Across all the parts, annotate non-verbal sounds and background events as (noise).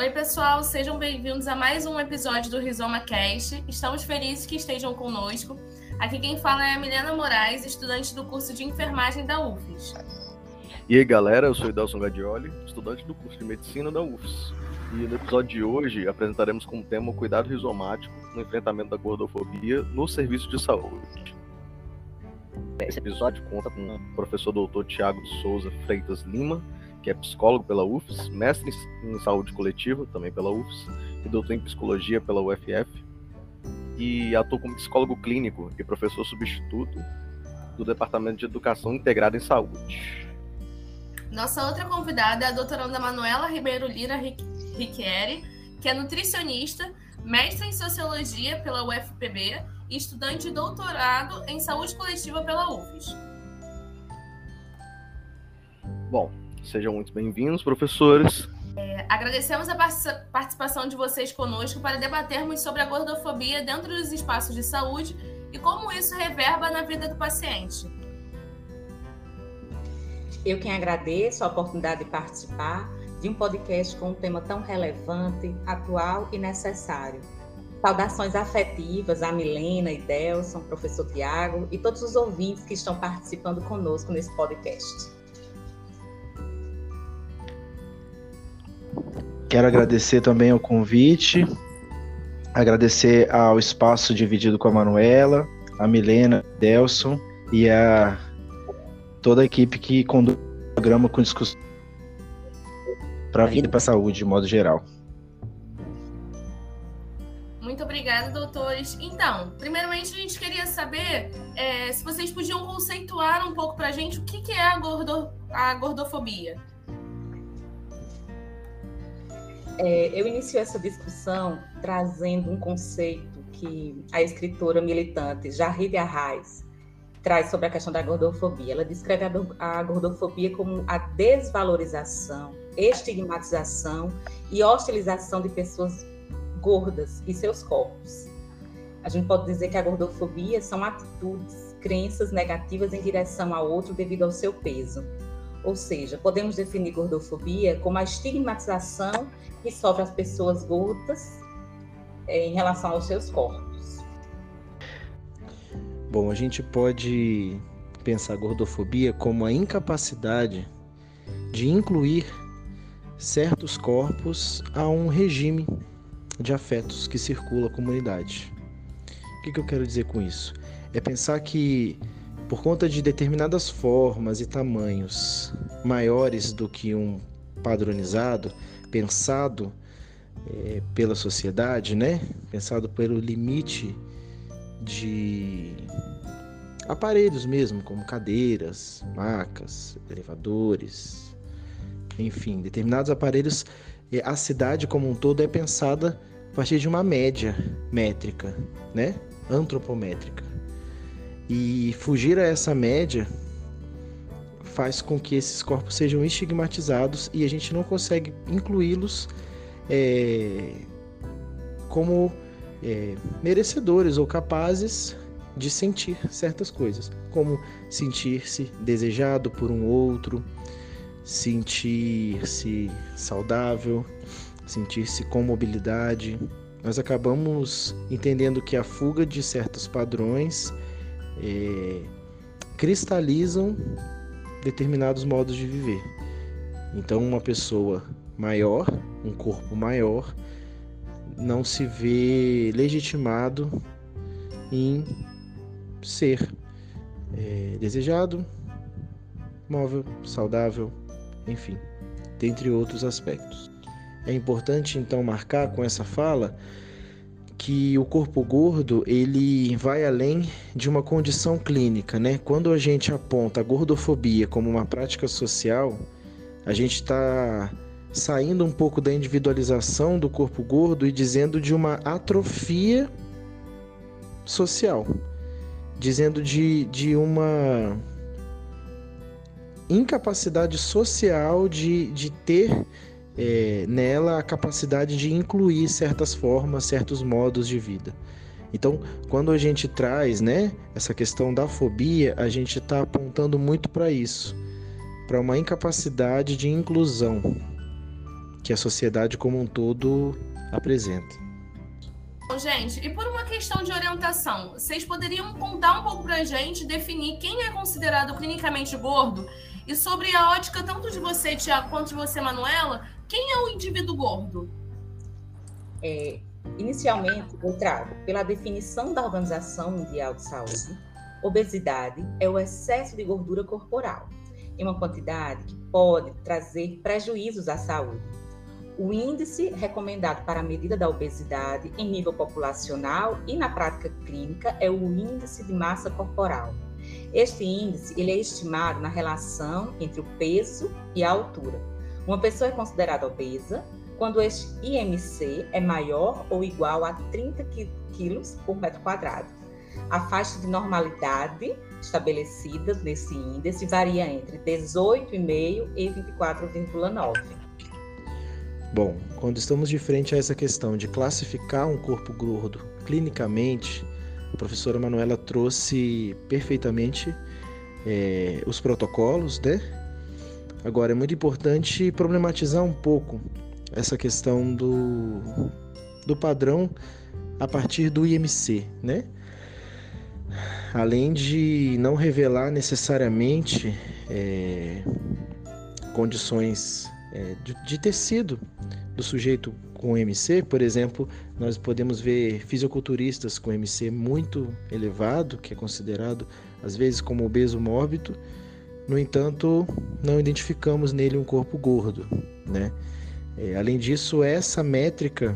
Oi, pessoal, sejam bem-vindos a mais um episódio do Rizoma Cast. Estamos felizes que estejam conosco. Aqui quem fala é a Milena Moraes, estudante do curso de enfermagem da UFES. E aí, galera, eu sou o Delson Gadioli, estudante do curso de medicina da UFES. E no episódio de hoje apresentaremos como tema o cuidado rizomático no enfrentamento da gordofobia no serviço de saúde. Esse episódio conta com o professor doutor Tiago Souza Freitas Lima, que é psicólogo pela UFES, mestre em saúde coletiva, também pela UFES, e doutor em psicologia pela UFF, e atua como psicólogo clínico e professor substituto do Departamento de Educação Integrada em Saúde. Nossa outra convidada é a doutoranda Manuela Ribeiro Lira Riquieri, que é nutricionista, mestre em Sociologia pela UFPB e estudante de doutorado em Saúde Coletiva pela UFES. Bom, Sejam muito bem-vindos, professores. É, agradecemos a participação de vocês conosco para debatermos sobre a gordofobia dentro dos espaços de saúde e como isso reverba na vida do paciente. Eu quem agradeço a oportunidade de participar de um podcast com um tema tão relevante, atual e necessário. Saudações afetivas a Milena e Delson, professor Tiago e todos os ouvintes que estão participando conosco nesse podcast. Quero agradecer também o convite, agradecer ao espaço dividido com a Manuela, a Milena, Delson e a toda a equipe que conduz o programa com discussão para a vida e para a saúde, de modo geral. Muito obrigada, doutores. Então, primeiramente a gente queria saber é, se vocês podiam conceituar um pouco para a gente o que, que é a, gordo, a gordofobia. É, eu inicio essa discussão trazendo um conceito que a escritora militante Jarride Arraes traz sobre a questão da gordofobia. Ela descreve a gordofobia como a desvalorização, estigmatização e hostilização de pessoas gordas e seus corpos. A gente pode dizer que a gordofobia são atitudes, crenças negativas em direção a outro devido ao seu peso. Ou seja, podemos definir gordofobia como a estigmatização que sofre as pessoas gordas é, em relação aos seus corpos. Bom, a gente pode pensar gordofobia como a incapacidade de incluir certos corpos a um regime de afetos que circula a comunidade. O que, que eu quero dizer com isso? É pensar que por conta de determinadas formas e tamanhos maiores do que um padronizado, pensado é, pela sociedade, né? Pensado pelo limite de aparelhos mesmo, como cadeiras, macas, elevadores, enfim, determinados aparelhos. É, a cidade como um todo é pensada a partir de uma média métrica, né? Antropométrica. E fugir a essa média faz com que esses corpos sejam estigmatizados e a gente não consegue incluí-los é, como é, merecedores ou capazes de sentir certas coisas, como sentir-se desejado por um outro, sentir-se saudável, sentir-se com mobilidade. Nós acabamos entendendo que a fuga de certos padrões é, cristalizam determinados modos de viver. Então, uma pessoa maior, um corpo maior, não se vê legitimado em ser é, desejado, móvel, saudável, enfim, dentre outros aspectos. É importante então marcar com essa fala que o corpo gordo ele vai além de uma condição clínica, né? Quando a gente aponta a gordofobia como uma prática social, a gente está saindo um pouco da individualização do corpo gordo e dizendo de uma atrofia social, dizendo de, de uma incapacidade social de, de ter é, nela a capacidade de incluir certas formas, certos modos de vida. Então, quando a gente traz né, essa questão da fobia, a gente está apontando muito para isso, para uma incapacidade de inclusão, que a sociedade como um todo apresenta. Gente, e por uma questão de orientação, vocês poderiam contar um pouco pra gente, definir quem é considerado clinicamente gordo? E sobre a ótica tanto de você, Tiago, quanto de você, Manuela, quem é o indivíduo gordo? É, inicialmente, eu trago, pela definição da Organização Mundial de Saúde, obesidade é o excesso de gordura corporal, em uma quantidade que pode trazer prejuízos à saúde. O índice recomendado para a medida da obesidade em nível populacional e na prática clínica é o índice de massa corporal. Este índice ele é estimado na relação entre o peso e a altura. Uma pessoa é considerada obesa quando este IMC é maior ou igual a 30 quilos por metro quadrado. A faixa de normalidade estabelecida nesse índice varia entre 18,5 e 24,9. Bom, quando estamos de frente a essa questão de classificar um corpo gordo clinicamente, a professora Manuela trouxe perfeitamente é, os protocolos, né? Agora, é muito importante problematizar um pouco essa questão do, do padrão a partir do IMC, né? Além de não revelar necessariamente é, condições é, de, de tecido do sujeito com MC, por exemplo, nós podemos ver fisiculturistas com MC muito elevado, que é considerado às vezes como obeso mórbido. No entanto, não identificamos nele um corpo gordo, né? É, além disso, essa métrica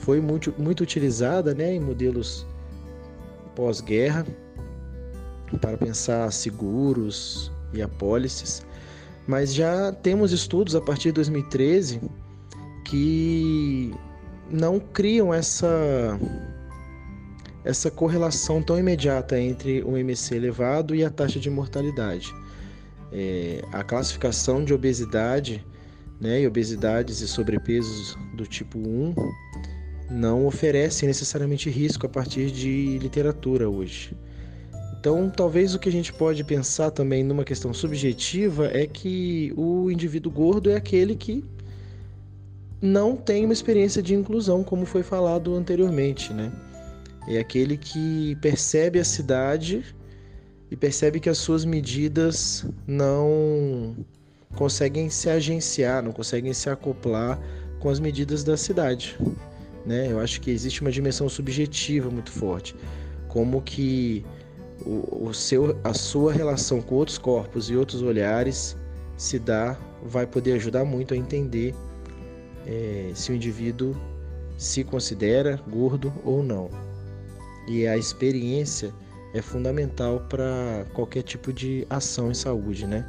foi muito, muito utilizada né, em modelos pós-guerra para pensar seguros e apólices, mas já temos estudos a partir de 2013 que não criam essa essa correlação tão imediata entre o MC elevado e a taxa de mortalidade. É, a classificação de obesidade né, e obesidades e sobrepesos do tipo 1 não oferecem necessariamente risco a partir de literatura hoje. Então, talvez o que a gente pode pensar também numa questão subjetiva é que o indivíduo gordo é aquele que não tem uma experiência de inclusão, como foi falado anteriormente, né? É aquele que percebe a cidade e percebe que as suas medidas não conseguem se agenciar, não conseguem se acoplar com as medidas da cidade. Né? Eu acho que existe uma dimensão subjetiva muito forte, como que o, o seu, a sua relação com outros corpos e outros olhares se dá, vai poder ajudar muito a entender é, se o indivíduo se considera gordo ou não. E a experiência é fundamental para qualquer tipo de ação em saúde, né?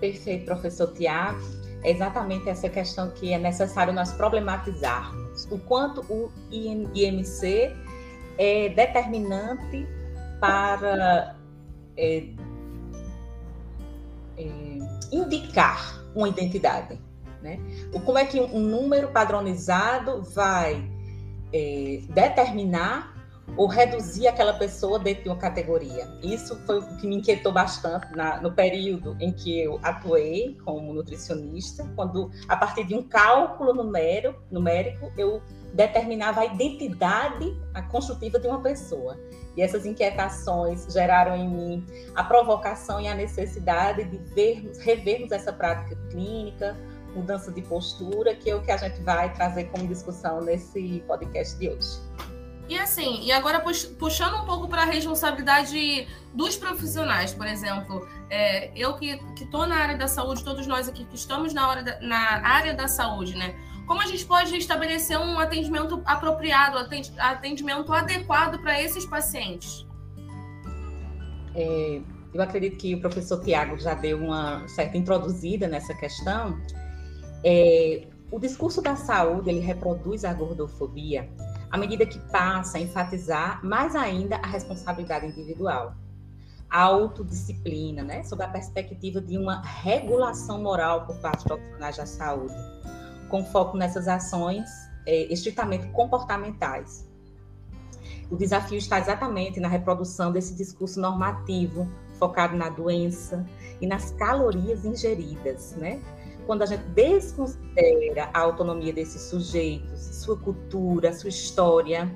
Perfeito, professor Tiago. É exatamente essa questão que é necessário nós problematizarmos. O quanto o IMC é determinante para é, é, indicar uma identidade. Né? O, como é que um número padronizado vai é, determinar ou reduzir aquela pessoa dentro de uma categoria. Isso foi o que me inquietou bastante na, no período em que eu atuei como nutricionista, quando, a partir de um cálculo numérico, numérico eu determinava a identidade a construtiva de uma pessoa. E essas inquietações geraram em mim a provocação e a necessidade de vermos, revermos essa prática clínica, mudança de postura, que é o que a gente vai trazer como discussão nesse podcast de hoje. E assim, e agora puxando um pouco para a responsabilidade dos profissionais, por exemplo, é, eu que estou na área da saúde, todos nós aqui que estamos na, hora da, na área da saúde, né? Como a gente pode estabelecer um atendimento apropriado, atendimento adequado para esses pacientes? É, eu acredito que o professor Tiago já deu uma certa introduzida nessa questão. É, o discurso da saúde ele reproduz a gordofobia à medida que passa a enfatizar mais ainda a responsabilidade individual, a autodisciplina, né, sob a perspectiva de uma regulação moral por parte dos profissionais da saúde, com foco nessas ações é, estritamente comportamentais. O desafio está exatamente na reprodução desse discurso normativo, focado na doença e nas calorias ingeridas, né? Quando a gente desconsidera a autonomia desses sujeitos, sua cultura, sua história,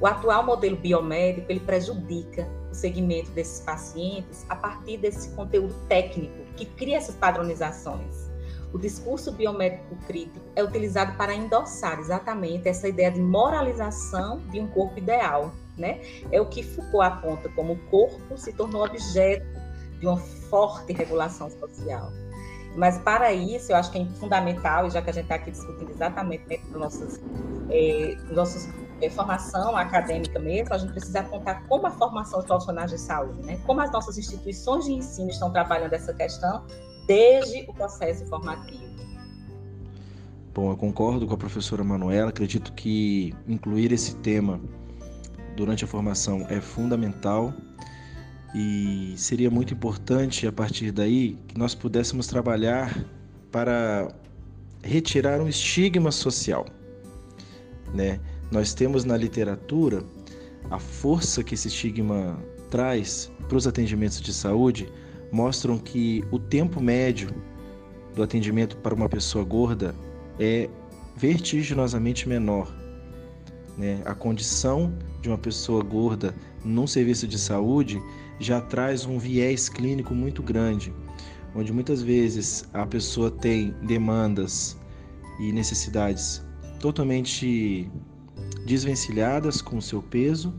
o atual modelo biomédico ele prejudica o segmento desses pacientes a partir desse conteúdo técnico que cria essas padronizações. O discurso biomédico crítico é utilizado para endossar exatamente essa ideia de moralização de um corpo ideal, né? É o que Foucault aponta como o corpo se tornou objeto de uma forte regulação social. Mas para isso, eu acho que é fundamental, e já que a gente está aqui discutindo exatamente dentro dos nossos, é, nossos é, formação acadêmica mesmo, a gente precisa apontar como a formação de profissionais de saúde, né? como as nossas instituições de ensino estão trabalhando essa questão desde o processo formativo. Bom, eu concordo com a professora Manuela, acredito que incluir esse tema durante a formação é fundamental e seria muito importante a partir daí que nós pudéssemos trabalhar para retirar um estigma social, né? Nós temos na literatura a força que esse estigma traz para os atendimentos de saúde mostram que o tempo médio do atendimento para uma pessoa gorda é vertiginosamente menor. Né? A condição de uma pessoa gorda num serviço de saúde já traz um viés clínico muito grande, onde muitas vezes a pessoa tem demandas e necessidades totalmente desvencilhadas com o seu peso.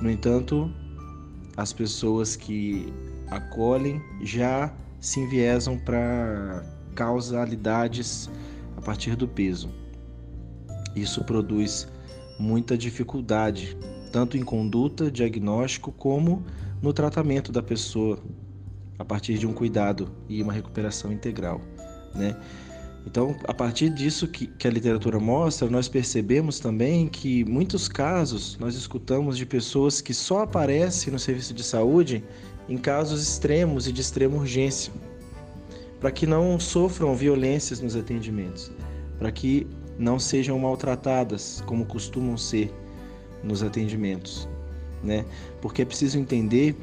No entanto, as pessoas que acolhem já se enviesam para causalidades a partir do peso. Isso produz muita dificuldade, tanto em conduta, diagnóstico, como no tratamento da pessoa, a partir de um cuidado e uma recuperação integral. Né? Então, a partir disso que, que, a literatura mostra, nós percebemos também que muitos casos nós escutamos de pessoas que só aparecem no serviço de saúde em casos extremos e de extrema urgência, para que não sofram violências nos atendimentos, para que não sejam maltratadas como costumam ser nos atendimentos, né? Porque é preciso entender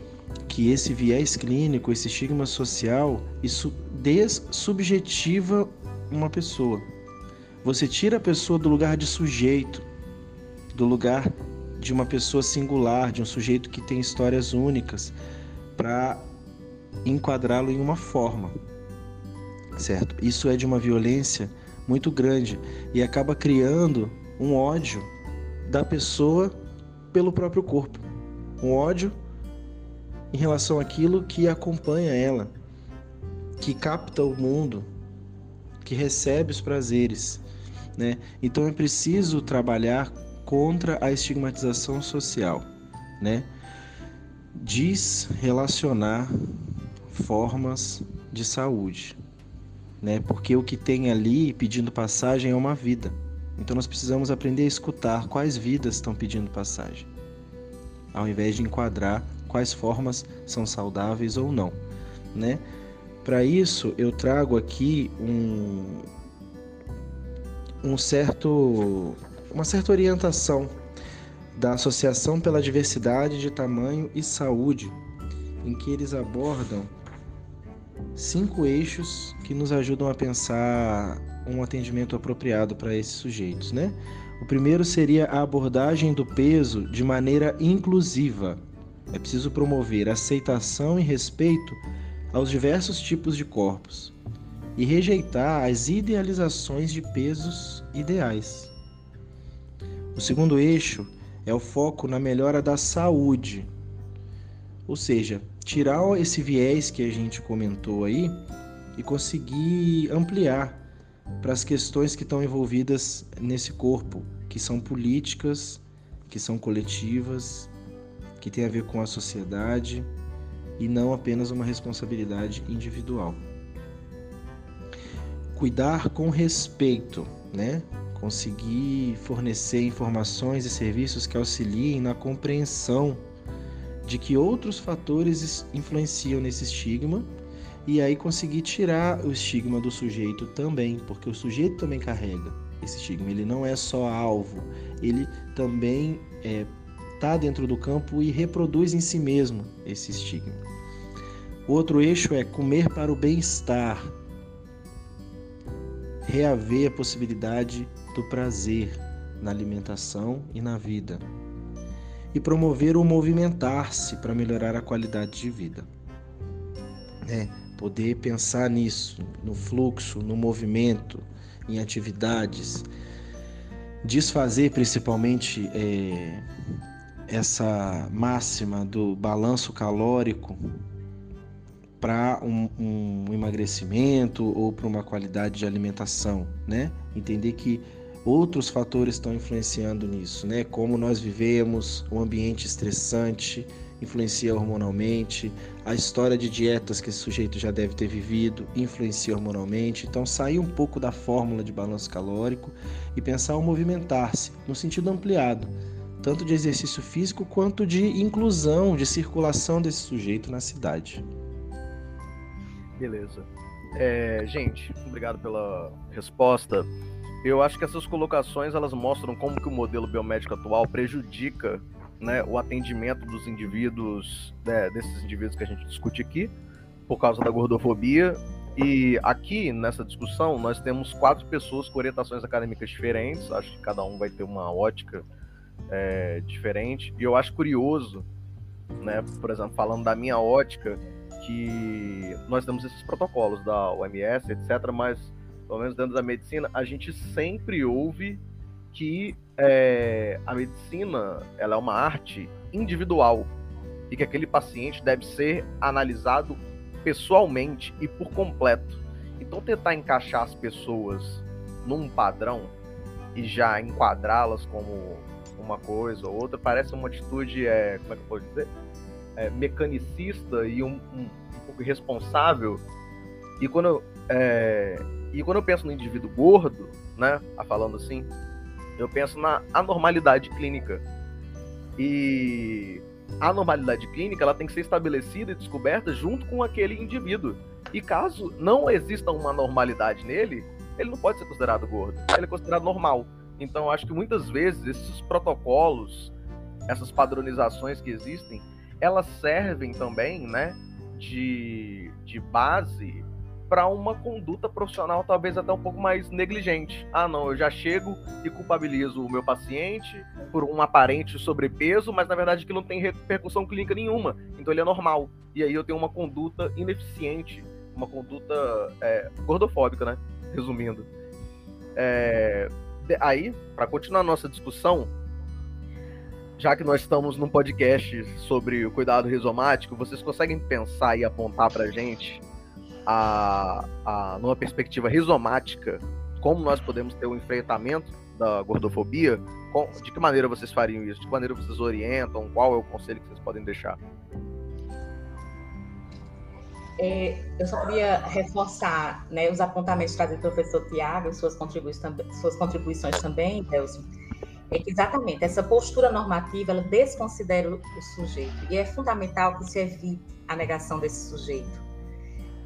que esse viés clínico, esse estigma social, isso dessubjetiva uma pessoa. Você tira a pessoa do lugar de sujeito, do lugar de uma pessoa singular, de um sujeito que tem histórias únicas, para enquadrá-lo em uma forma, certo? Isso é de uma violência muito grande e acaba criando um ódio da pessoa pelo próprio corpo, um ódio em relação àquilo que acompanha ela, que capta o mundo, que recebe os prazeres, né? Então é preciso trabalhar contra a estigmatização social, né? Desrelacionar formas de saúde, né? Porque o que tem ali pedindo passagem é uma vida. Então nós precisamos aprender a escutar quais vidas estão pedindo passagem, ao invés de enquadrar quais formas são saudáveis ou não, né? Para isso, eu trago aqui um, um certo, uma certa orientação da Associação pela Diversidade de Tamanho e Saúde, em que eles abordam cinco eixos que nos ajudam a pensar um atendimento apropriado para esses sujeitos, né? O primeiro seria a abordagem do peso de maneira inclusiva. É preciso promover aceitação e respeito aos diversos tipos de corpos e rejeitar as idealizações de pesos ideais. O segundo eixo é o foco na melhora da saúde, ou seja, tirar esse viés que a gente comentou aí e conseguir ampliar para as questões que estão envolvidas nesse corpo, que são políticas, que são coletivas, que têm a ver com a sociedade e não apenas uma responsabilidade individual. Cuidar com respeito, né? Conseguir fornecer informações e serviços que auxiliem na compreensão de que outros fatores influenciam nesse estigma e aí conseguir tirar o estigma do sujeito também, porque o sujeito também carrega esse estigma. Ele não é só alvo, ele também é está dentro do campo e reproduz em si mesmo esse estigma. O outro eixo é comer para o bem-estar, reaver a possibilidade do prazer na alimentação e na vida, e promover o movimentar-se para melhorar a qualidade de vida. É, poder pensar nisso, no fluxo, no movimento, em atividades, desfazer principalmente é, essa máxima do balanço calórico para um, um, emagrecimento ou para uma qualidade de alimentação, né? Entender que outros fatores estão influenciando nisso, né? Como nós vivemos, o ambiente estressante influencia hormonalmente, a história de dietas que esse sujeito já deve ter vivido influencia hormonalmente. Então, sair um pouco da fórmula de balanço calórico e pensar o movimentar-se no sentido ampliado, tanto de exercício físico quanto de inclusão, de circulação desse sujeito na cidade. Beleza. É, gente, obrigado pela resposta. Eu acho que essas colocações elas mostram como que o modelo biomédico atual prejudica né, o atendimento dos indivíduos, né, desses indivíduos que a gente discute aqui, por causa da gordofobia. E aqui nessa discussão nós temos quatro pessoas com orientações acadêmicas diferentes. Acho que cada um vai ter uma ótica é, diferente. E eu acho curioso, né, por exemplo, falando da minha ótica, que nós temos esses protocolos da OMS, etc., mas, pelo menos dentro da medicina, a gente sempre ouve que é, a medicina ela é uma arte individual e que aquele paciente deve ser analisado pessoalmente e por completo. Então, tentar encaixar as pessoas num padrão e já enquadrá-las como uma coisa ou outra parece uma atitude, é, como é que eu posso dizer? é, mecanicista e um, um, um, pouco irresponsável. E quando, eu, é, e quando eu penso no indivíduo gordo, né, falando assim, eu penso na anormalidade clínica. E a normalidade clínica ela tem que ser estabelecida e descoberta junto com aquele indivíduo. E caso não exista uma normalidade nele, ele não pode ser considerado gordo. Ele é considerado normal. Então, acho que muitas vezes esses protocolos, essas padronizações que existem, elas servem também, né, de, de base para uma conduta profissional talvez até um pouco mais negligente. Ah, não, eu já chego e culpabilizo o meu paciente por um aparente sobrepeso, mas na verdade que não tem repercussão clínica nenhuma. Então ele é normal. E aí eu tenho uma conduta ineficiente, uma conduta é, gordofóbica, né? Resumindo. É, aí, para continuar nossa discussão, já que nós estamos num podcast sobre o cuidado rizomático, vocês conseguem pensar e apontar para gente, a, a, numa perspectiva rizomática, como nós podemos ter o um enfrentamento da gordofobia? Com, de que maneira vocês fariam isso? De que maneira vocês orientam? Qual é o conselho que vocês podem deixar? É, eu só queria reforçar né, os apontamentos trazidos pelo professor Tiago, suas contribuições, suas contribuições também, Delcio é que exatamente essa postura normativa ela desconsidera o sujeito e é fundamental que se evite a negação desse sujeito.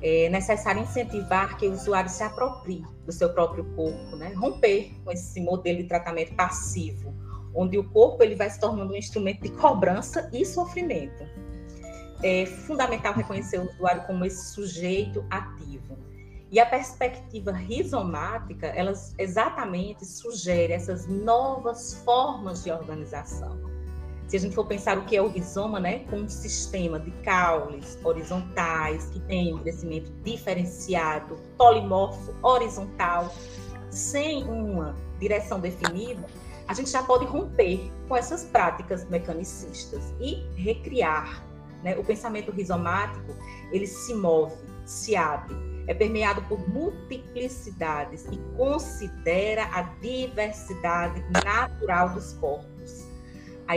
É necessário incentivar que o usuário se aproprie do seu próprio corpo, né? romper com esse modelo de tratamento passivo, onde o corpo ele vai se tornando um instrumento de cobrança e sofrimento. É fundamental reconhecer o usuário como esse sujeito ativo e a perspectiva rizomática, ela exatamente sugere essas novas formas de organização. Se a gente for pensar o que é o rizoma, né, com um sistema de caules horizontais que tem um crescimento diferenciado, polimorfo, horizontal, sem uma direção definida, a gente já pode romper com essas práticas mecanicistas e recriar. Né? O pensamento rizomático ele se move, se abre é permeado por multiplicidades e considera a diversidade natural dos corpos. A,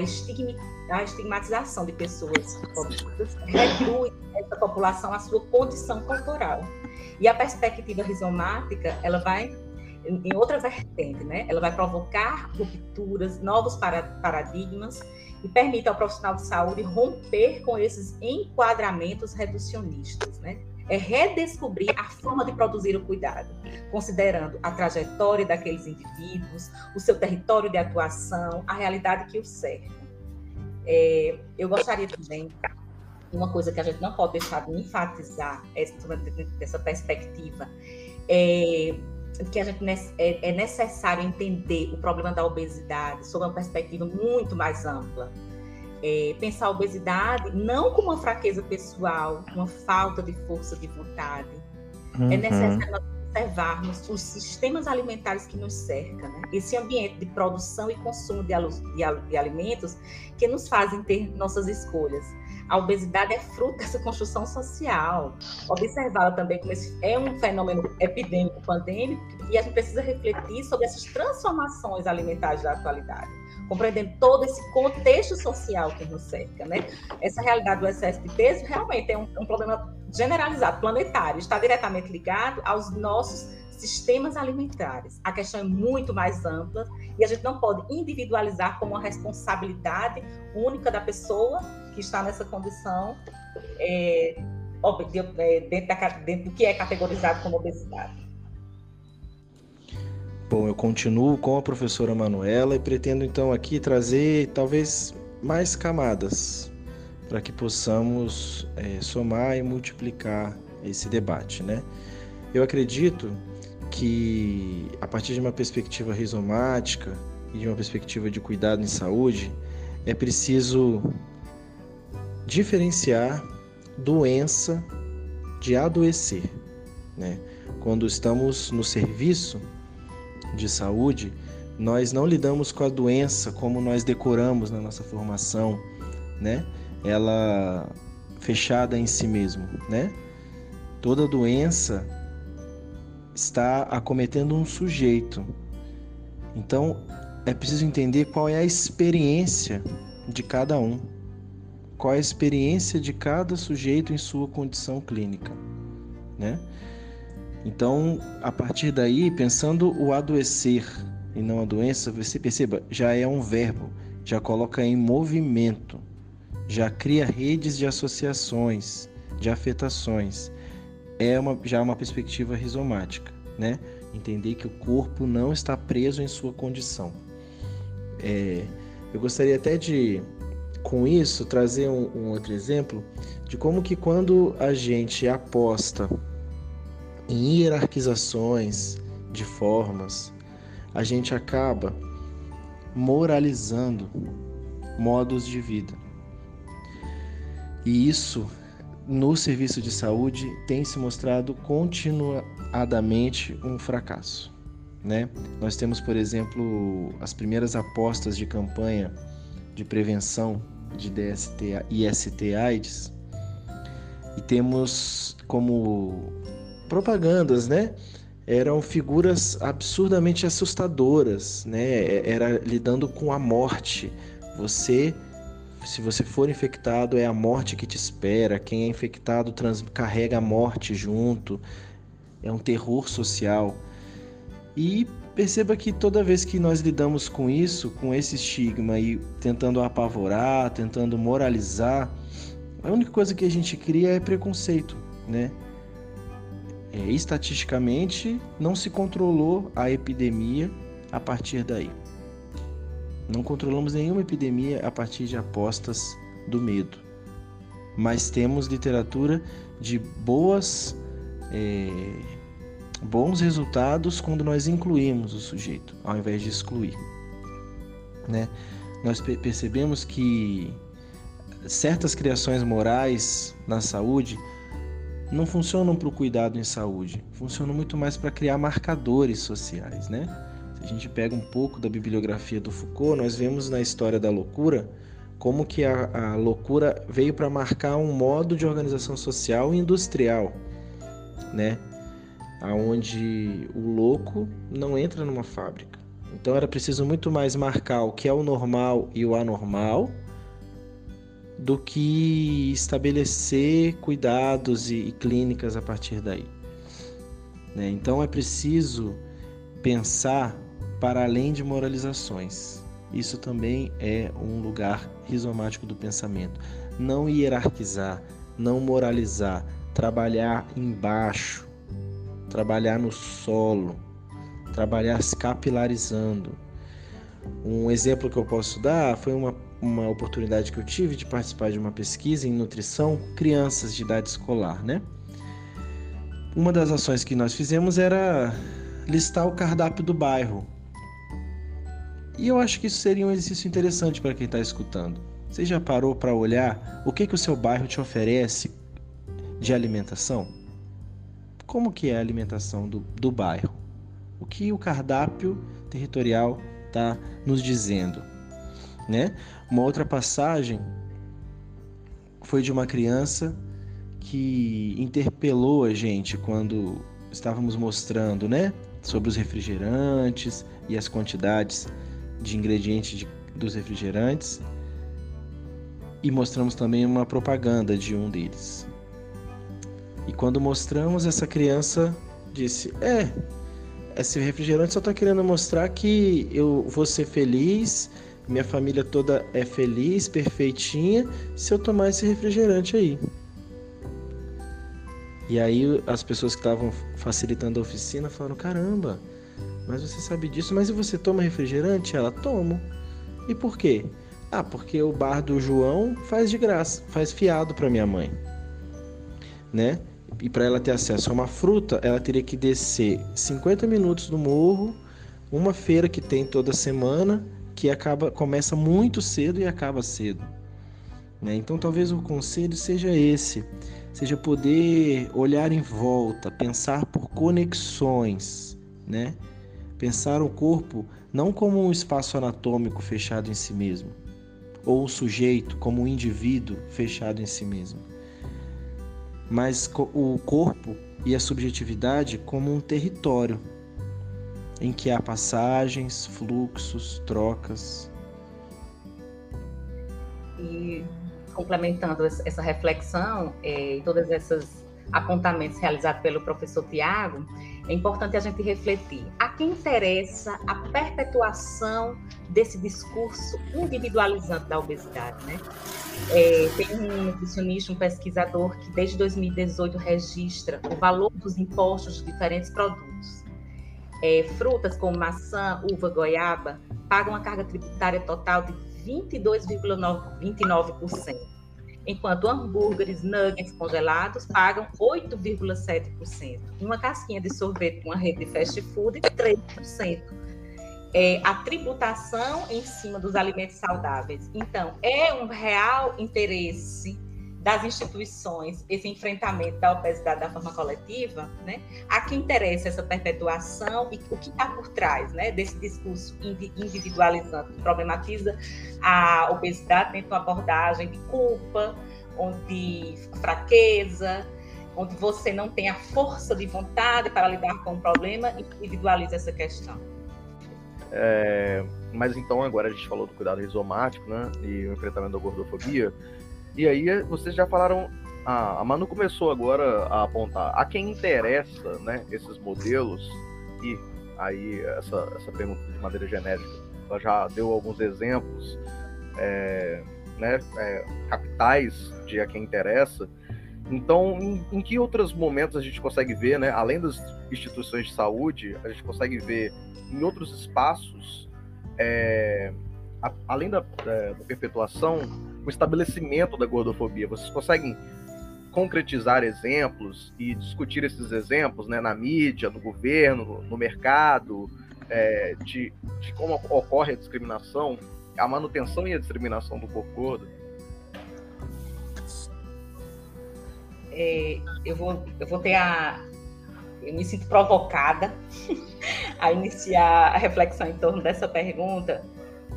a estigmatização de pessoas reduz essa população à sua condição corporal. E a perspectiva rizomática, ela vai em outra vertente, né? Ela vai provocar rupturas, novos paradigmas e permite ao profissional de saúde romper com esses enquadramentos reducionistas, né? É redescobrir a forma de produzir o cuidado, considerando a trajetória daqueles indivíduos, o seu território de atuação, a realidade que o cerca. É, eu gostaria também uma coisa que a gente não pode deixar de enfatizar dessa perspectiva é que a gente é, é necessário entender o problema da obesidade sob uma perspectiva muito mais ampla. É, pensar a obesidade não como uma fraqueza pessoal, uma falta de força de vontade. É uhum. É necessário observarmos os sistemas alimentares que nos cercam, né? esse ambiente de produção e consumo de, de, de alimentos que nos fazem ter nossas escolhas. A obesidade é fruto dessa construção social. Observá-la também como esse é um fenômeno epidêmico, pandêmico, e a gente precisa refletir sobre essas transformações alimentares da atualidade, compreendendo todo esse contexto social que nos cerca. Né? Essa realidade do excesso de peso realmente é um, um problema generalizado, planetário, está diretamente ligado aos nossos sistemas alimentares. A questão é muito mais ampla e a gente não pode individualizar como uma responsabilidade única da pessoa que está nessa condição é, é, dentro, da, dentro do que é categorizado como obesidade. Bom, eu continuo com a professora Manuela e pretendo então aqui trazer talvez mais camadas para que possamos é, somar e multiplicar esse debate, né? Eu acredito que a partir de uma perspectiva rizomática e de uma perspectiva de cuidado em saúde, é preciso diferenciar doença de adoecer. Né? Quando estamos no serviço de saúde, nós não lidamos com a doença como nós decoramos na nossa formação, né? Ela fechada em si mesmo, né? Toda doença está acometendo um sujeito. Então, é preciso entender qual é a experiência de cada um. Qual é a experiência de cada sujeito em sua condição clínica, né? Então, a partir daí, pensando o adoecer e não a doença, você perceba, já é um verbo, já coloca em movimento, já cria redes de associações, de afetações é uma, já uma perspectiva rizomática, né? Entender que o corpo não está preso em sua condição. É, eu gostaria até de, com isso, trazer um, um outro exemplo de como que quando a gente aposta em hierarquizações de formas, a gente acaba moralizando modos de vida. E isso no serviço de saúde tem se mostrado continuadamente um fracasso. Né? Nós temos, por exemplo, as primeiras apostas de campanha de prevenção de DST, IST AIDS e temos como propagandas, né? Eram figuras absurdamente assustadoras, né? Era lidando com a morte. Você se você for infectado, é a morte que te espera. Quem é infectado trans, carrega a morte junto. É um terror social. E perceba que toda vez que nós lidamos com isso, com esse estigma e tentando apavorar, tentando moralizar, a única coisa que a gente cria é preconceito, né? É, estatisticamente, não se controlou a epidemia a partir daí. Não controlamos nenhuma epidemia a partir de apostas do medo, mas temos literatura de boas, é, bons resultados quando nós incluímos o sujeito, ao invés de excluir. Né? Nós percebemos que certas criações morais na saúde não funcionam para o cuidado em saúde, funcionam muito mais para criar marcadores sociais, né? a gente pega um pouco da bibliografia do Foucault, nós vemos na história da loucura como que a, a loucura veio para marcar um modo de organização social e industrial, né? Aonde o louco não entra numa fábrica. Então era preciso muito mais marcar o que é o normal e o anormal do que estabelecer cuidados e, clínicas a partir daí. Né? Então é preciso pensar para além de moralizações. Isso também é um lugar rizomático do pensamento. Não hierarquizar, não moralizar, trabalhar embaixo, trabalhar no solo, trabalhar se capilarizando. Um exemplo que eu posso dar foi uma uma oportunidade que eu tive de participar de uma pesquisa em nutrição crianças de idade escolar, né? Uma das ações que nós fizemos era listar o cardápio do bairro. E eu acho que isso seria um exercício interessante para quem está escutando. Você já parou para olhar o que, que o seu bairro te oferece de alimentação? Como que é a alimentação do, do bairro? O que o cardápio territorial está nos dizendo? Né? Uma outra passagem foi de uma criança que interpelou a gente quando estávamos mostrando, né, sobre os refrigerantes e as quantidades de ingredientes de, dos refrigerantes e mostramos também uma propaganda de um deles. E quando mostramos, essa criança disse: É, esse refrigerante só está querendo mostrar que eu vou ser feliz, minha família toda é feliz, perfeitinha, se eu tomar esse refrigerante aí. E aí as pessoas que estavam facilitando a oficina falaram: Caramba, mas você sabe disso, mas e você toma refrigerante? Ela toma. E por quê? Ah, porque o bar do João faz de graça, faz fiado para minha mãe, né? E para ela ter acesso a uma fruta, ela teria que descer 50 minutos no morro, uma feira que tem toda semana, que acaba começa muito cedo e acaba cedo. Né? Então talvez o conselho seja esse, seja poder olhar em volta, pensar por conexões, né? Pensar o corpo não como um espaço anatômico fechado em si mesmo, ou o sujeito como um indivíduo fechado em si mesmo, mas o corpo e a subjetividade como um território em que há passagens, fluxos, trocas. E complementando essa reflexão é, e todas essas apontamentos realizados pelo professor Tiago, é importante a gente refletir. A quem interessa a perpetuação desse discurso individualizante da obesidade, né? É, tem um nutricionista, um pesquisador que desde 2018 registra o valor dos impostos de diferentes produtos. É, frutas como maçã, uva, goiaba pagam uma carga tributária total de 22,29% enquanto hambúrgueres, nuggets congelados pagam 8,7%. Uma casquinha de sorvete com uma rede de fast food, 3%. É, a tributação em cima dos alimentos saudáveis. Então, é um real interesse das instituições esse enfrentamento da obesidade da forma coletiva, né? A que interessa essa perpetuação e o que está por trás, né, desse discurso individualizante que problematiza a obesidade dentro de uma abordagem de culpa, onde fraqueza, onde você não tem a força de vontade para lidar com o problema e individualiza essa questão. É, mas então agora a gente falou do cuidado rizomático, né, e o enfrentamento da gordofobia. E aí vocês já falaram, ah, a Manu começou agora a apontar a quem interessa, né, esses modelos e aí essa, essa pergunta de maneira genérica, ela já deu alguns exemplos, é, né, é, capitais de a quem interessa. Então, em, em, que outros momentos a gente consegue ver, né, além das instituições de saúde, a gente consegue ver em outros espaços, é, a, além da, da, da perpetuação, o estabelecimento da gordofobia. Vocês conseguem concretizar exemplos e discutir esses exemplos né, na mídia, no governo, no mercado, é, de, de, como ocorre a discriminação, a manutenção e a discriminação do corpo gordo? É, eu, vou, eu vou ter a. Eu me sinto provocada (laughs) a iniciar a reflexão em torno dessa pergunta,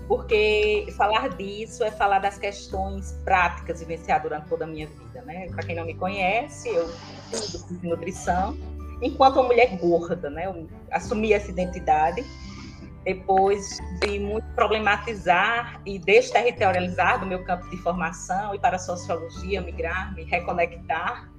porque falar disso é falar das questões práticas vivenciadas durante toda a minha vida, né? Para quem não me conhece, eu fiz nutrição enquanto uma mulher gorda, né? Eu assumi essa identidade depois de muito problematizar e desterritorializar do meu campo de formação e para a sociologia migrar, me reconectar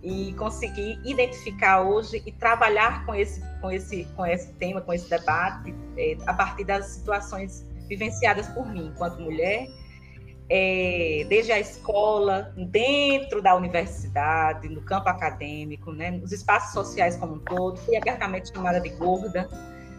e conseguir identificar hoje e trabalhar com esse com esse com esse tema, com esse debate é, a partir das situações vivenciadas por mim enquanto mulher, é, desde a escola, dentro da universidade, no campo acadêmico, né, nos espaços sociais como um todo, fui abertamente chamada de gorda,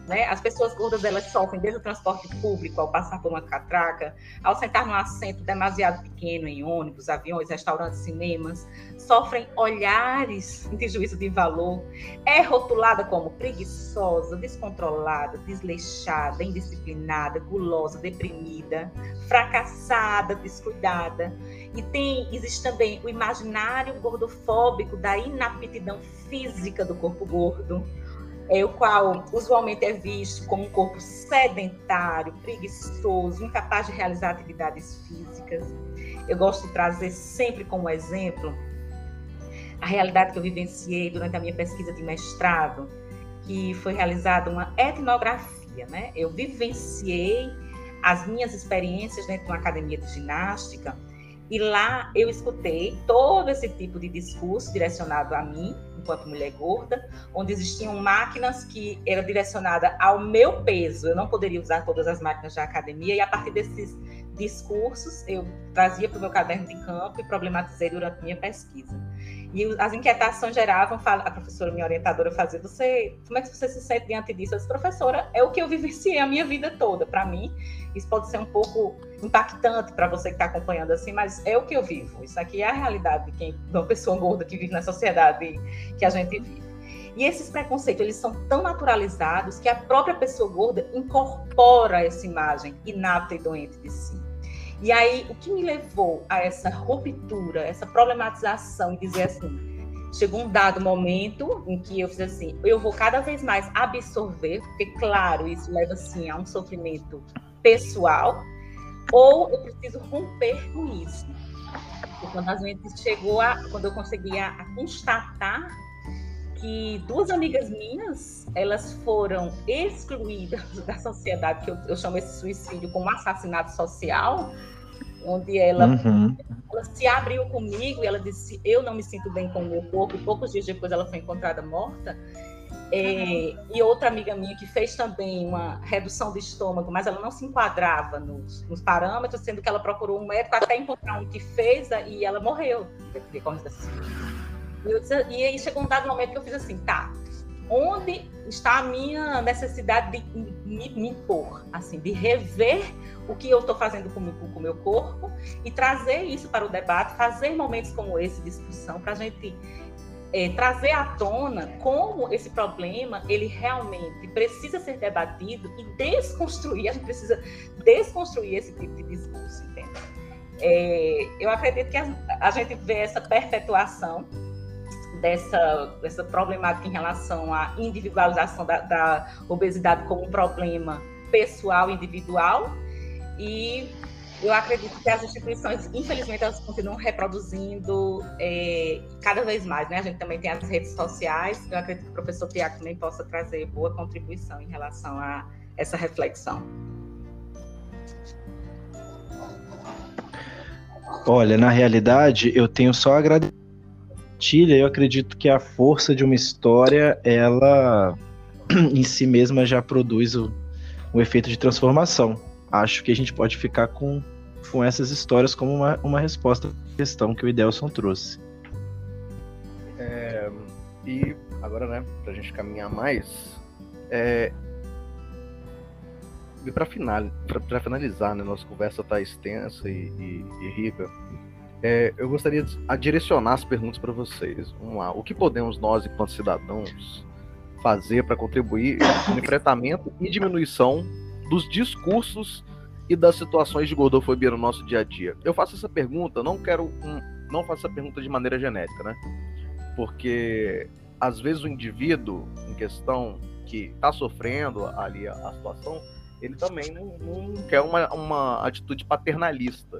Né? As pessoas gordas elas sofrem desde o transporte público, ao passar por uma catraca, ao sentar num assento demasiado pequeno em ônibus, aviões, restaurantes, cinemas, sofrem olhares (laughs) de juízo de valor, é rotulada como preguiçosa, descontrolada, desleixada, indisciplinada, gulosa, deprimida, fracassada, descuidada. E tem, existe também o imaginário gordofóbico da inaptidão física do corpo gordo é, o qual usualmente é visto como um corpo sedentário, preguiçoso, incapaz de realizar atividades físicas. Eu gosto de trazer sempre como exemplo a realidade que eu vivenciei durante a minha pesquisa de mestrado, que foi realizada uma etnografia, né? Eu vivenciei as minhas experiências dentro de uma academia de ginástica e lá eu escutei todo esse tipo de discurso direcionado a mim, enquanto mulher gorda, onde existiam máquinas que eram direcionadas ao meu peso. Eu não poderia usar todas as máquinas da academia, e a partir desses discursos eu trazia para o meu caderno de campo e problematizei durante minha pesquisa. E as inquietações geravam, a professora, minha orientadora, fazia, você, como é que você se sente diante disso? Eu disse, professora, é o que eu vivenciei a minha vida toda. Para mim, isso pode ser um pouco impactante para você que está acompanhando assim, mas é o que eu vivo. Isso aqui é a realidade de quem, de uma pessoa gorda que vive na sociedade que a gente vive. E esses preconceitos, eles são tão naturalizados que a própria pessoa gorda incorpora essa imagem inapta e doente de si. E aí, o que me levou a essa ruptura, essa problematização e dizer assim, chegou um dado momento em que eu fiz assim, eu vou cada vez mais absorver, porque claro, isso leva assim a um sofrimento pessoal, ou eu preciso romper com isso. E quando a gente chegou a, quando eu conseguia a constatar que duas amigas minhas, elas foram excluídas (laughs) da sociedade, que eu, eu chamo esse suicídio como assassinato social, onde ela, uhum. ela, se abriu comigo e ela disse: Eu não me sinto bem com o meu corpo. E poucos dias depois ela foi encontrada morta. É, e outra amiga minha que fez também uma redução do estômago, mas ela não se enquadrava nos, nos parâmetros, sendo que ela procurou um médico até encontrar um que fez e ela morreu decorrência dessa e, e aí chegou um dado momento que eu fiz assim, tá, onde está a minha necessidade de me, me impor, assim, de rever o que eu estou fazendo com o meu corpo e trazer isso para o debate, fazer momentos como esse, discussão, para a gente é, trazer à tona como esse problema ele realmente precisa ser debatido e desconstruir, a gente precisa desconstruir esse tipo de discurso? É, eu acredito que a, a gente vê essa perpetuação dessa, dessa problemática em relação à individualização da, da obesidade como um problema pessoal, individual, e eu acredito que as instituições, infelizmente, elas continuam reproduzindo é, cada vez mais, né? A gente também tem as redes sociais, eu acredito que o professor Tiago também possa trazer boa contribuição em relação a essa reflexão. Olha, na realidade, eu tenho só agradecer eu acredito que a força de uma história, ela (clears throat) em si mesma já produz o, o efeito de transformação. Acho que a gente pode ficar com, com essas histórias como uma, uma resposta à questão que o Idelson trouxe. É, e agora, né, pra gente caminhar mais, é, e para final, finalizar, né, nossa conversa tá extensa e, e, e rica, é, eu gostaria de direcionar as perguntas para vocês. Vamos lá. O que podemos nós, enquanto cidadãos, fazer para contribuir no enfrentamento e diminuição dos discursos e das situações de gordofobia no nosso dia a dia? Eu faço essa pergunta, não quero um, não faço essa pergunta de maneira genérica, né? Porque às vezes o indivíduo em questão que está sofrendo ali a, a, situação, ele também não, não quer uma, uma atitude paternalista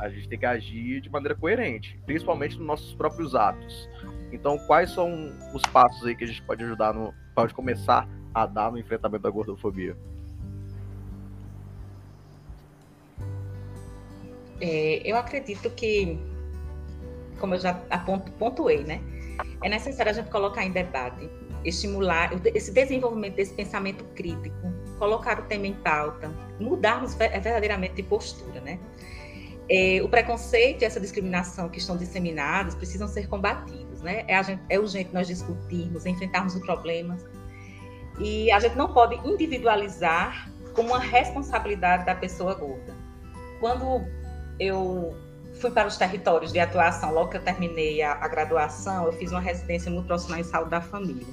a gente tem que agir de maneira coerente, principalmente nos nossos próprios atos. Então, quais são os passos aí que a gente pode ajudar no, pode começar a dar no enfrentamento da gordofobia? É, eu acredito que, como eu já aponto, pontuei, né? É necessário a gente colocar em debate, estimular esse desenvolvimento desse pensamento crítico, colocar o tema em pauta, mudarmos verdadeiramente de postura, né? É, o preconceito e essa discriminação que estão disseminados precisam ser combatidos, né? É, gente, é urgente nós discutirmos, enfrentarmos os problemas. E a gente não pode individualizar como uma responsabilidade da pessoa gorda. Quando eu fui para os territórios de atuação, logo que eu terminei a, a graduação, eu fiz uma residência nutricional em saúde da família.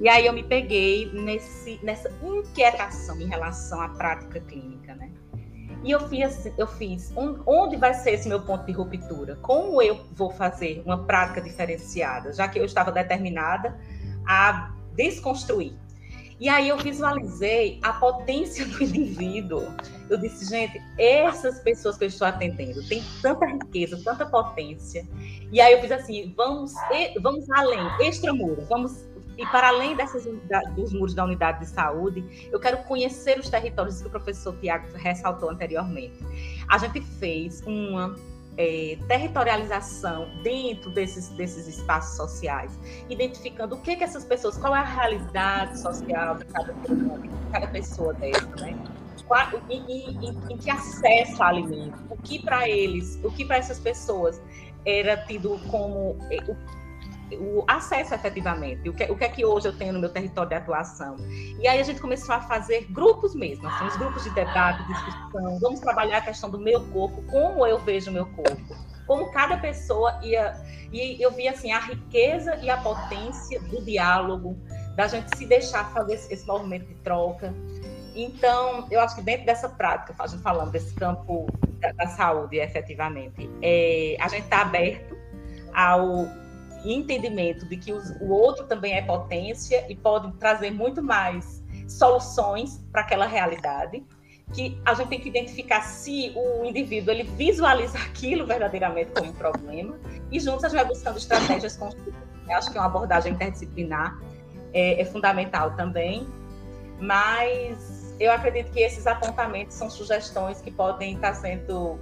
E aí eu me peguei nesse, nessa inquietação em relação à prática clínica, né? E eu fiz, eu fiz onde vai ser esse meu ponto de ruptura? Como eu vou fazer uma prática diferenciada, já que eu estava determinada a desconstruir. E aí eu visualizei a potência do indivíduo. Eu disse, gente, essas pessoas que eu estou atendendo têm tanta riqueza, tanta potência. E aí eu fiz assim, vamos, vamos além, extramuro, vamos e para além dessas dos muros da unidade de saúde, eu quero conhecer os territórios que o professor Tiago ressaltou anteriormente. A gente fez uma é, territorialização dentro desses, desses espaços sociais, identificando o que, que essas pessoas, qual é a realidade social de cada, cada pessoa dessa, né? Em, que acesso a alimento, o que para eles, o que para essas pessoas era tido como é, o acesso efetivamente, o que, o que é que hoje eu tenho no meu território de atuação. E aí a gente começou a fazer grupos mesmo, assim, os grupos de debate, discussão, vamos trabalhar a questão do meu corpo, como eu vejo o meu corpo, como cada pessoa ia. E eu vi assim, a riqueza e a potência do diálogo, da gente se deixar fazer esse, esse movimento de troca. Então, eu acho que dentro dessa prática, a gente falando desse campo da, da saúde, efetivamente, é, a gente está aberto ao entendimento de que o outro também é potência e pode trazer muito mais soluções para aquela realidade, que a gente tem que identificar se o indivíduo ele visualiza (laughs) aquilo verdadeiramente como um problema e juntos a gente vai buscando estratégias construtivas. Acho que uma abordagem interdisciplinar é, é fundamental também, mas eu acredito que esses apontamentos são sugestões que podem estar sendo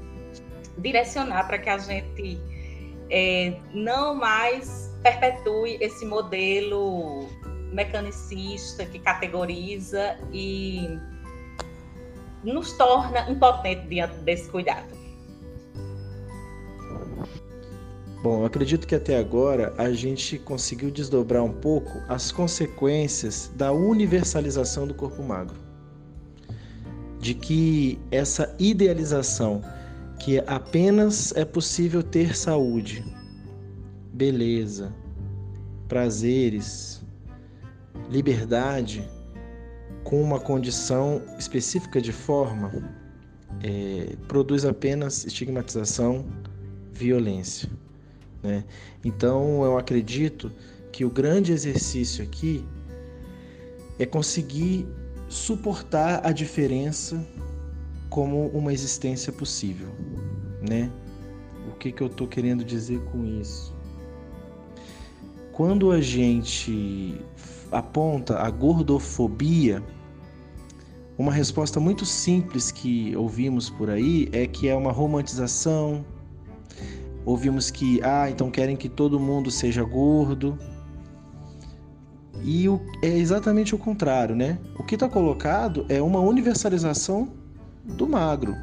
direcionar para que a gente é, não mais perpetue esse modelo mecanicista que categoriza e nos torna impotentes diante desse cuidado. Bom, acredito que até agora a gente conseguiu desdobrar um pouco as consequências da universalização do corpo magro. De que essa idealização que apenas é possível ter saúde, beleza, prazeres, liberdade com uma condição específica de forma, é, produz apenas estigmatização, violência. Né? Então eu acredito que o grande exercício aqui é conseguir suportar a diferença como uma existência possível, né? O que, que eu estou querendo dizer com isso? Quando a gente aponta a gordofobia, uma resposta muito simples que ouvimos por aí é que é uma romantização. Ouvimos que, ah, então querem que todo mundo seja gordo. E é exatamente o contrário, né? O que está colocado é uma universalização do magro.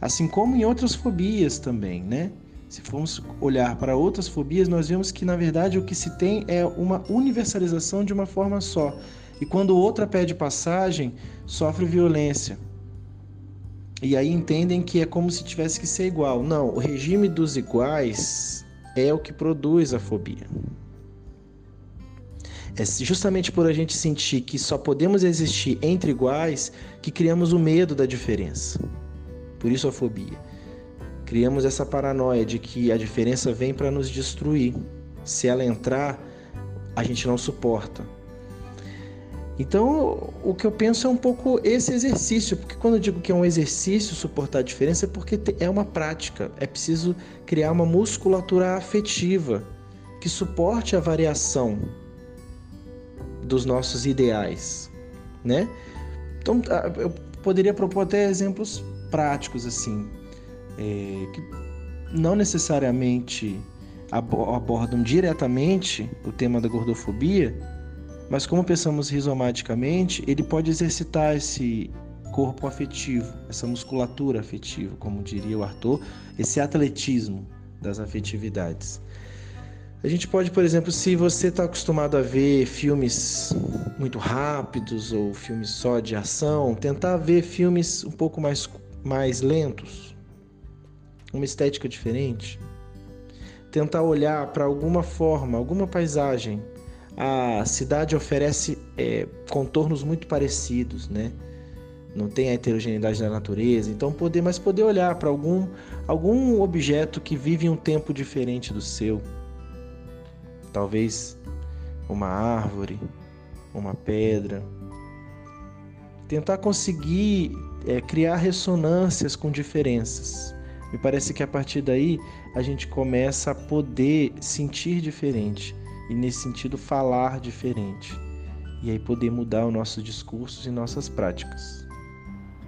Assim como em outras fobias também, né? Se formos olhar para outras fobias, nós vemos que na verdade o que se tem é uma universalização de uma forma só. E quando outra pede passagem, sofre violência. E aí entendem que é como se tivesse que ser igual. Não, o regime dos iguais é o que produz a fobia. É justamente por a gente sentir que só podemos existir entre iguais que criamos o medo da diferença. Por isso a fobia. Criamos essa paranoia de que a diferença vem para nos destruir. Se ela entrar, a gente não suporta. Então, o que eu penso é um pouco esse exercício, porque quando eu digo que é um exercício suportar a diferença, é porque é uma prática, é preciso criar uma musculatura afetiva que suporte a variação dos nossos ideais, né? Então, eu poderia propor até exemplos práticos assim, é, que não necessariamente abordam diretamente o tema da gordofobia, mas como pensamos rizomaticamente, ele pode exercitar esse corpo afetivo, essa musculatura afetiva, como diria o Arthur, esse atletismo das afetividades. A gente pode, por exemplo, se você está acostumado a ver filmes muito rápidos ou filmes só de ação, tentar ver filmes um pouco mais, mais lentos, uma estética diferente. Tentar olhar para alguma forma, alguma paisagem. A cidade oferece é, contornos muito parecidos, né? Não tem a heterogeneidade da natureza, então poder, mas poder olhar para algum algum objeto que vive um tempo diferente do seu talvez uma árvore, uma pedra. Tentar conseguir é, criar ressonâncias com diferenças. Me parece que a partir daí a gente começa a poder sentir diferente e, nesse sentido, falar diferente. E aí poder mudar os nossos discursos e nossas práticas.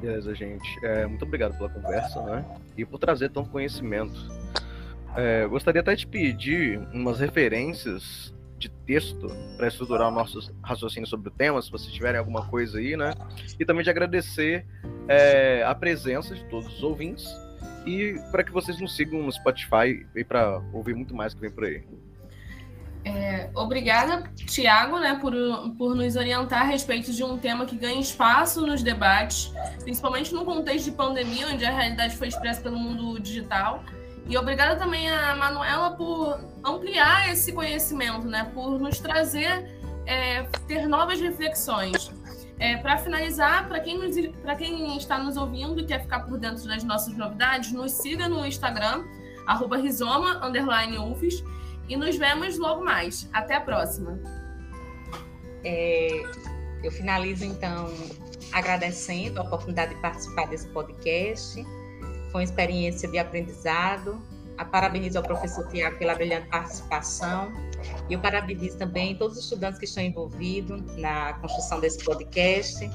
Beleza, gente. É, muito obrigado pela conversa, né? E por trazer tanto conhecimento é, gostaria até de pedir umas referências de texto para estruturar o nosso raciocínio sobre o tema, se vocês tiverem alguma coisa aí, né? E também de agradecer é, a presença de todos os ouvintes e para que vocês nos sigam no Spotify e para ouvir muito mais que vem por aí. É, obrigada, Tiago, né, por, por nos orientar a respeito de um tema que ganha espaço nos debates, principalmente no contexto de pandemia, onde a realidade foi expressa pelo mundo digital. E obrigada também a Manuela por ampliar esse conhecimento, né? Por nos trazer, é, ter novas reflexões. É, para finalizar, para quem, quem está nos ouvindo e quer ficar por dentro das nossas novidades, nos siga no Instagram, arroba rizoma, UFES, e nos vemos logo mais. Até a próxima. É, eu finalizo, então, agradecendo a oportunidade de participar desse podcast foi uma experiência de aprendizado. A parabenizo ao professor Tiago pela brilhante participação e eu parabenizo também todos os estudantes que estão envolvidos na construção desse podcast.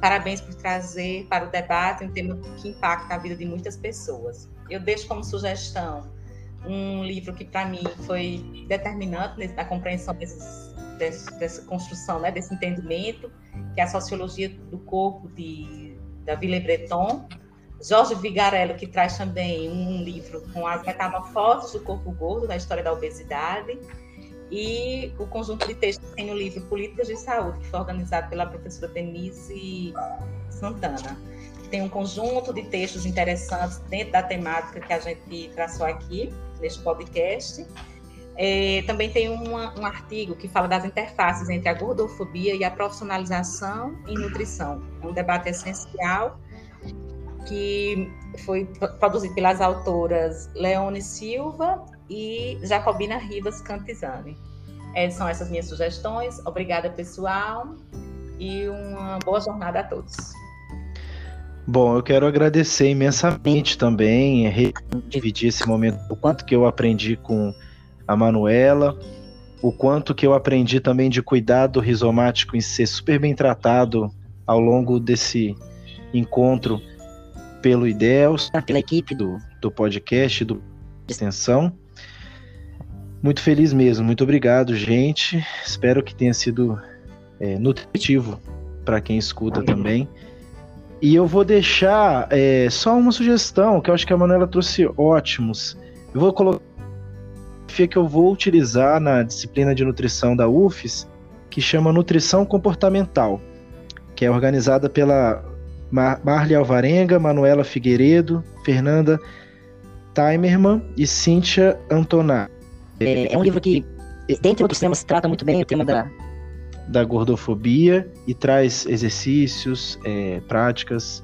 Parabéns por trazer para o debate um tema que impacta a vida de muitas pessoas. Eu deixo como sugestão um livro que para mim foi determinante na compreensão desses, desse, dessa construção, né, desse entendimento, que é a Sociologia do Corpo de, da Ville Breton, Jorge Vigarello, que traz também um livro com as metamorfoses do corpo gordo na história da obesidade, e o conjunto de textos tem o livro Políticas de Saúde, que foi organizado pela professora Denise Santana. Tem um conjunto de textos interessantes dentro da temática que a gente traçou aqui neste podcast. É, também tem uma, um artigo que fala das interfaces entre a gordofobia e a profissionalização em nutrição. É um debate essencial que foi produzido pelas autoras Leone Silva e Jacobina Rivas Cantizani. É, são essas minhas sugestões. Obrigada, pessoal, e uma boa jornada a todos. Bom, eu quero agradecer imensamente também, dividir esse momento, o quanto que eu aprendi com a Manuela, o quanto que eu aprendi também de cuidar do rizomático em ser super bem tratado ao longo desse encontro pelo IDELS, pela equipe do, do podcast, do Extensão. Muito feliz mesmo, muito obrigado, gente. Espero que tenha sido é, nutritivo para quem escuta também. E eu vou deixar é, só uma sugestão, que eu acho que a Manuela trouxe ótimos. Eu vou colocar que eu vou utilizar na disciplina de nutrição da UFES, que chama Nutrição Comportamental, que é organizada pela Mar Marli Alvarenga, Manuela Figueiredo, Fernanda Timerman e Cíntia Antoná. É, é, um livro que, dentre outros temas, trata muito bem o tema da, da gordofobia e traz exercícios, é, práticas